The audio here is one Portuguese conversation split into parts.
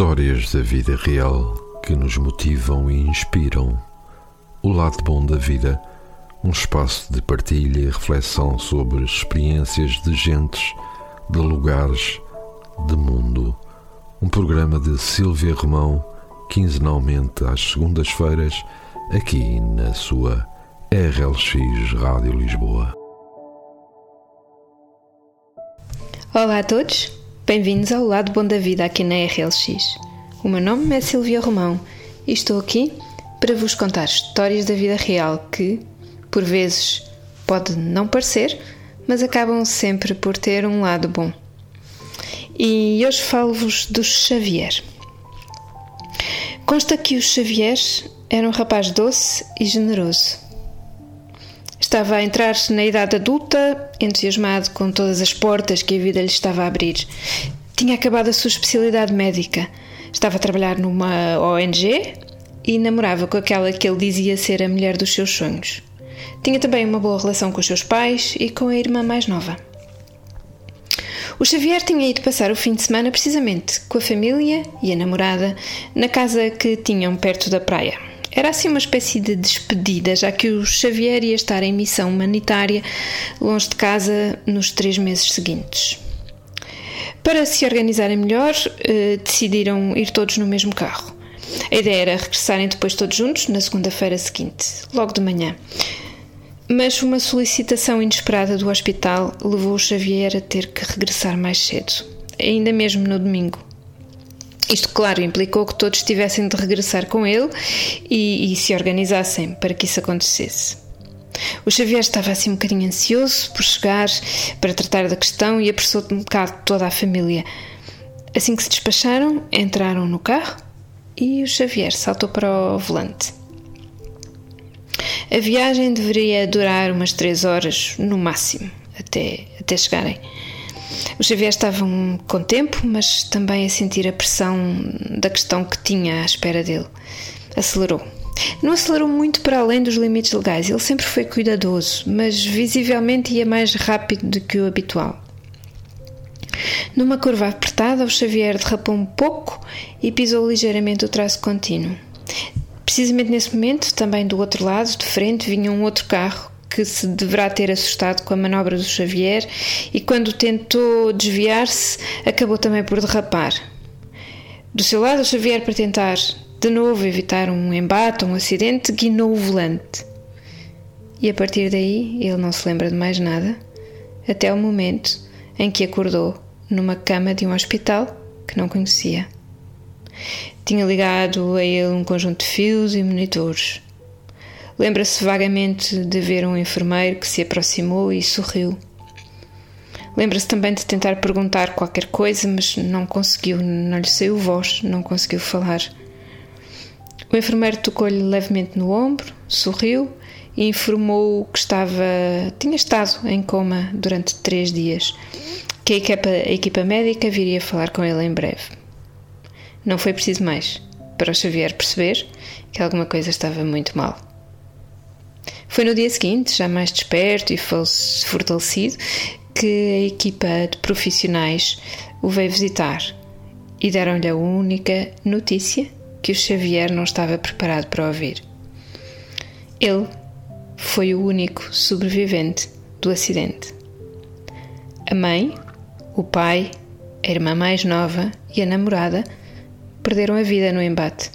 Histórias da vida real que nos motivam e inspiram. O lado bom da vida, um espaço de partilha e reflexão sobre experiências de gentes, de lugares, de mundo. Um programa de Silvia Romão, quinzenalmente às segundas-feiras, aqui na sua RLX Rádio Lisboa. Olá a todos, bem-vindos ao Lado Bom da Vida aqui na RLX. O meu nome é Silvia Romão e estou aqui para vos contar histórias da vida real que, por vezes, pode não parecer, mas acabam sempre por ter um lado bom. E hoje falo-vos do Xavier. Consta que o Xavier era um rapaz doce e generoso. Estava a entrar na idade adulta, entusiasmado com todas as portas que a vida lhe estava a abrir. Tinha acabado a sua especialidade médica. Estava a trabalhar numa ONG e namorava com aquela que ele dizia ser a mulher dos seus sonhos. Tinha também uma boa relação com os seus pais e com a irmã mais nova. O Xavier tinha ido passar o fim de semana precisamente com a família e a namorada na casa que tinham perto da praia. Era assim uma espécie de despedida, já que o Xavier ia estar em missão humanitária longe de casa nos três meses seguintes. Para se organizarem melhor, eh, decidiram ir todos no mesmo carro. A ideia era regressarem depois todos juntos na segunda-feira seguinte, logo de manhã. Mas uma solicitação inesperada do hospital levou o Xavier a ter que regressar mais cedo, ainda mesmo no domingo. Isto, claro, implicou que todos tivessem de regressar com ele e, e se organizassem para que isso acontecesse. O Xavier estava assim um bocadinho ansioso por chegar para tratar da questão e apressou um bocado toda a família. Assim que se despacharam, entraram no carro e o Xavier saltou para o volante. A viagem deveria durar umas três horas no máximo, até, até chegarem. O Xavier estava com tempo, mas também a sentir a pressão da questão que tinha à espera dele. Acelerou. Não acelerou muito para além dos limites legais, ele sempre foi cuidadoso, mas visivelmente ia mais rápido do que o habitual. Numa curva apertada, o Xavier derrapou um pouco e pisou ligeiramente o traço contínuo. Precisamente nesse momento, também do outro lado, de frente, vinha um outro carro que se deverá ter assustado com a manobra do Xavier e, quando tentou desviar-se, acabou também por derrapar. Do seu lado, o Xavier, para tentar de novo evitar um embate ou um acidente, guinou o volante. E a partir daí, ele não se lembra de mais nada, até o momento em que acordou numa cama de um hospital que não conhecia. Tinha ligado a ele um conjunto de fios e monitores. Lembra-se vagamente de ver um enfermeiro que se aproximou e sorriu. Lembra-se também de tentar perguntar qualquer coisa, mas não conseguiu, não lhe saiu voz, não conseguiu falar. O enfermeiro tocou-lhe levemente no ombro, sorriu e informou que estava, tinha estado em coma durante três dias, que a equipa, a equipa médica viria falar com ele em breve. Não foi preciso mais para o Xavier perceber que alguma coisa estava muito mal. Foi no dia seguinte, já mais desperto e fortalecido, que a equipa de profissionais o veio visitar e deram-lhe a única notícia que o Xavier não estava preparado para ouvir. Ele foi o único sobrevivente do acidente. A mãe, o pai, a irmã mais nova e a namorada perderam a vida no embate.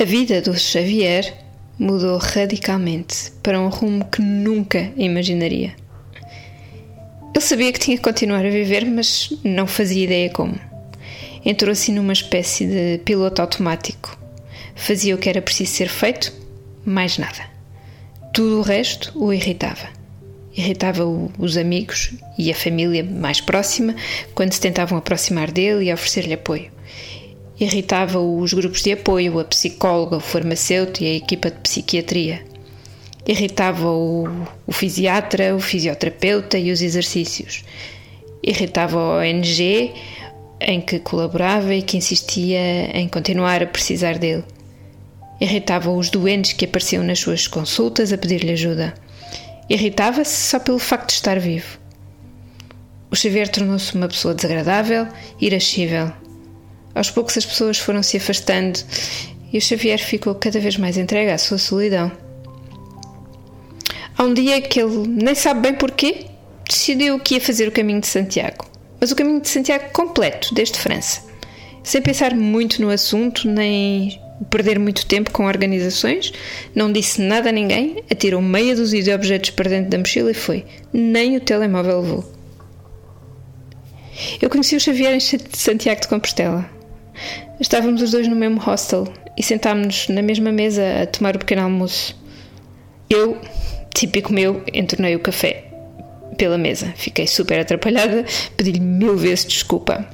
A vida do Xavier mudou radicalmente para um rumo que nunca imaginaria. Ele sabia que tinha que continuar a viver, mas não fazia ideia como. Entrou assim numa espécie de piloto automático. Fazia o que era preciso ser feito, mais nada. Tudo o resto o irritava. Irritava os amigos e a família mais próxima quando se tentavam aproximar dele e oferecer-lhe apoio irritava os grupos de apoio, a psicóloga, o farmacêutico e a equipa de psiquiatria. Irritava o, o fisiatra, o fisioterapeuta e os exercícios. Irritava a ONG em que colaborava e que insistia em continuar a precisar dele. Irritava os doentes que apareciam nas suas consultas a pedir-lhe ajuda. Irritava-se só pelo facto de estar vivo. O Xavier tornou-se uma pessoa desagradável, irascível. Aos poucos as pessoas foram se afastando e o Xavier ficou cada vez mais entregue à sua solidão. Há um dia que ele nem sabe bem porquê, decidiu que ia fazer o caminho de Santiago. Mas o caminho de Santiago completo, desde França. Sem pensar muito no assunto, nem perder muito tempo com organizações, não disse nada a ninguém, atirou meia dúzia de objetos para dentro da mochila e foi. Nem o telemóvel levou. Eu conheci o Xavier em Santiago de Compostela. Estávamos os dois no mesmo hostel e sentámos-nos na mesma mesa a tomar o pequeno almoço. Eu, típico meu, entornei o café pela mesa. Fiquei super atrapalhada, pedi-lhe mil vezes desculpa.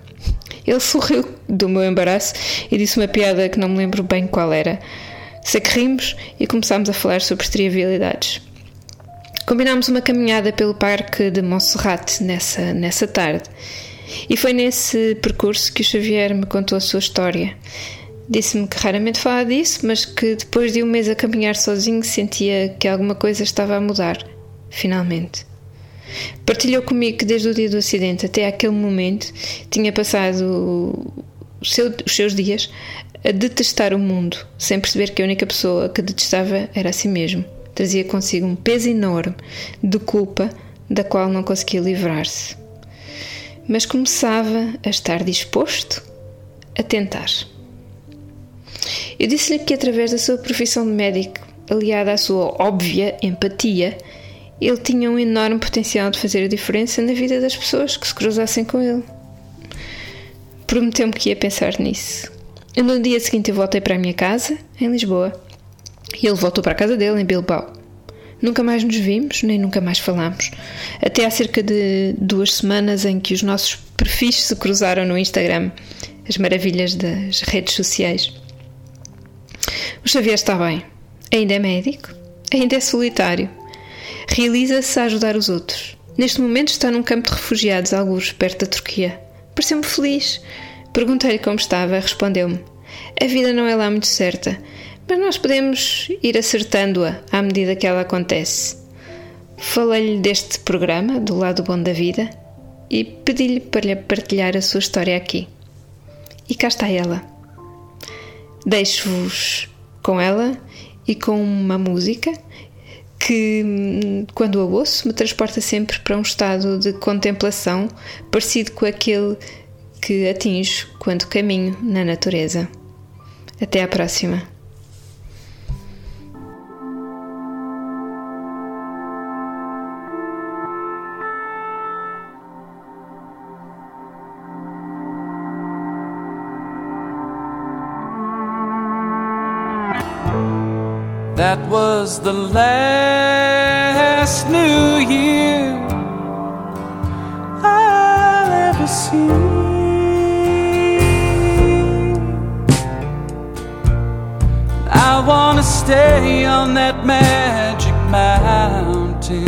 Ele sorriu do meu embaraço e disse uma piada que não me lembro bem qual era. Sei que rimos e começámos a falar sobre trivialidades. Combinámos uma caminhada pelo parque de Montserrat nessa, nessa tarde. E foi nesse percurso que o Xavier me contou a sua história. Disse-me que raramente falava disso, mas que depois de um mês a caminhar sozinho sentia que alguma coisa estava a mudar, finalmente. Partilhou comigo que desde o dia do acidente até aquele momento tinha passado seu, os seus dias a detestar o mundo, sem perceber que a única pessoa que detestava era a si mesmo. Trazia consigo um peso enorme de culpa da qual não conseguia livrar-se. Mas começava a estar disposto a tentar. Eu disse-lhe que, através da sua profissão de médico, aliada à sua óbvia empatia, ele tinha um enorme potencial de fazer a diferença na vida das pessoas que se cruzassem com ele. Prometeu-me que ia pensar nisso. E no dia seguinte eu voltei para a minha casa, em Lisboa, e ele voltou para a casa dele, em Bilbao. Nunca mais nos vimos, nem nunca mais falámos. Até há cerca de duas semanas em que os nossos perfis se cruzaram no Instagram. As maravilhas das redes sociais. O Xavier está bem. Ainda é médico. Ainda é solitário. Realiza-se a ajudar os outros. Neste momento está num campo de refugiados, alguns perto da Turquia. Pareceu-me feliz. Perguntei-lhe como estava, respondeu-me: A vida não é lá muito certa, mas nós podemos ir acertando-a à medida que ela acontece. Falei-lhe deste programa, do lado bom da vida, e pedi-lhe para lhe partilhar a sua história aqui. E cá está ela. Deixo-vos com ela e com uma música que, quando a ouço, me transporta sempre para um estado de contemplação parecido com aquele que atinjo quando caminho na natureza. Até à próxima! That was the last New Year I'll ever see. I wanna stay on that magic mountain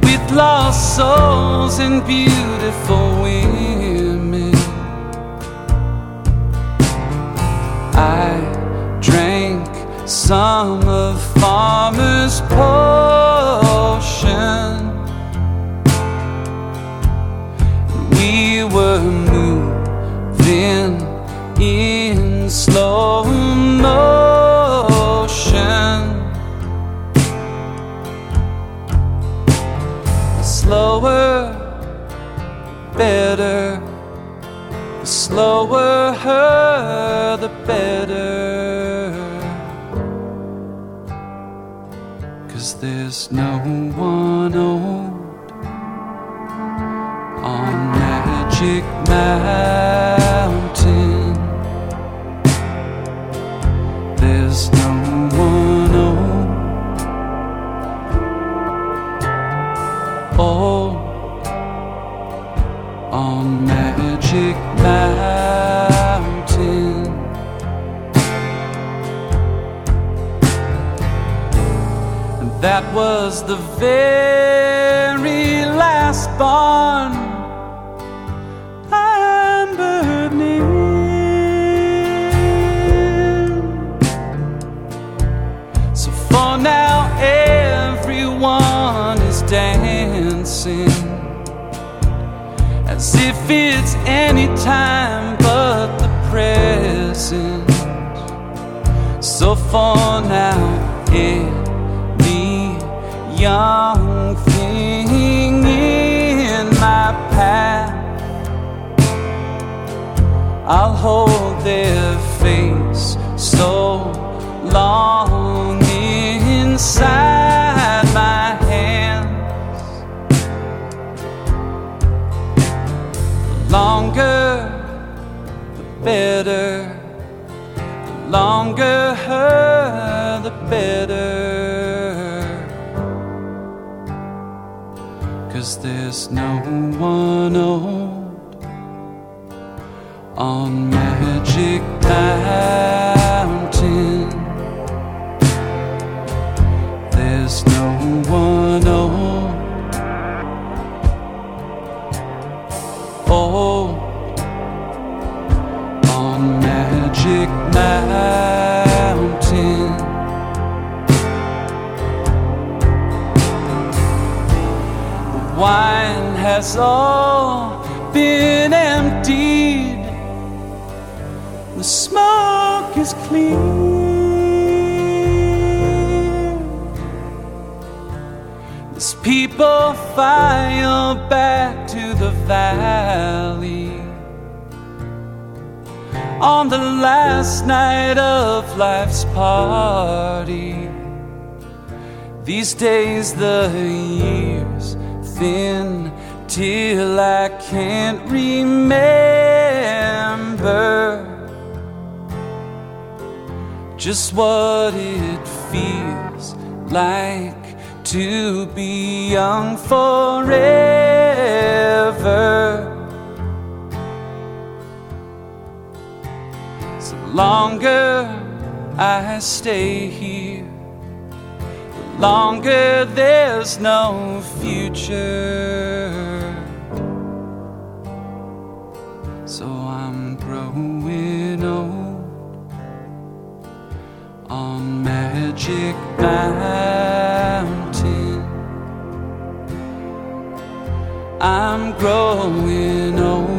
with lost souls and beautiful women. Some of farmer's potion. We were moving in slow motion. Slower, better. The slower her, the better. Cause there's no one old on Magic Mountain. That was the very last barn I'm burning. So for now, everyone is dancing as if it's any time but the present. So for now, young thing in my path, I'll hold their face so long inside my hands. Longer, the better. The longer the better. Cause there's no one old on Magic Mountain. Has all been emptied. The smoke is clear. As people file back to the valley on the last night of life's party. These days, the years thin till I can't remember just what it feels like to be young forever. So longer I stay here, the longer there's no future. Magic Mountain. I'm growing old.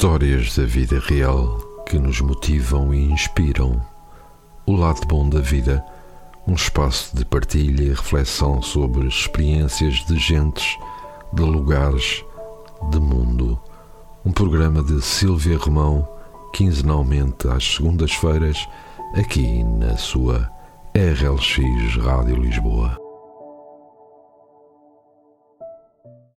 Histórias da vida real que nos motivam e inspiram. O lado bom da vida, um espaço de partilha e reflexão sobre experiências de gentes, de lugares, de mundo. Um programa de Silvia Romão, quinzenalmente às segundas-feiras, aqui na sua RLX Rádio Lisboa.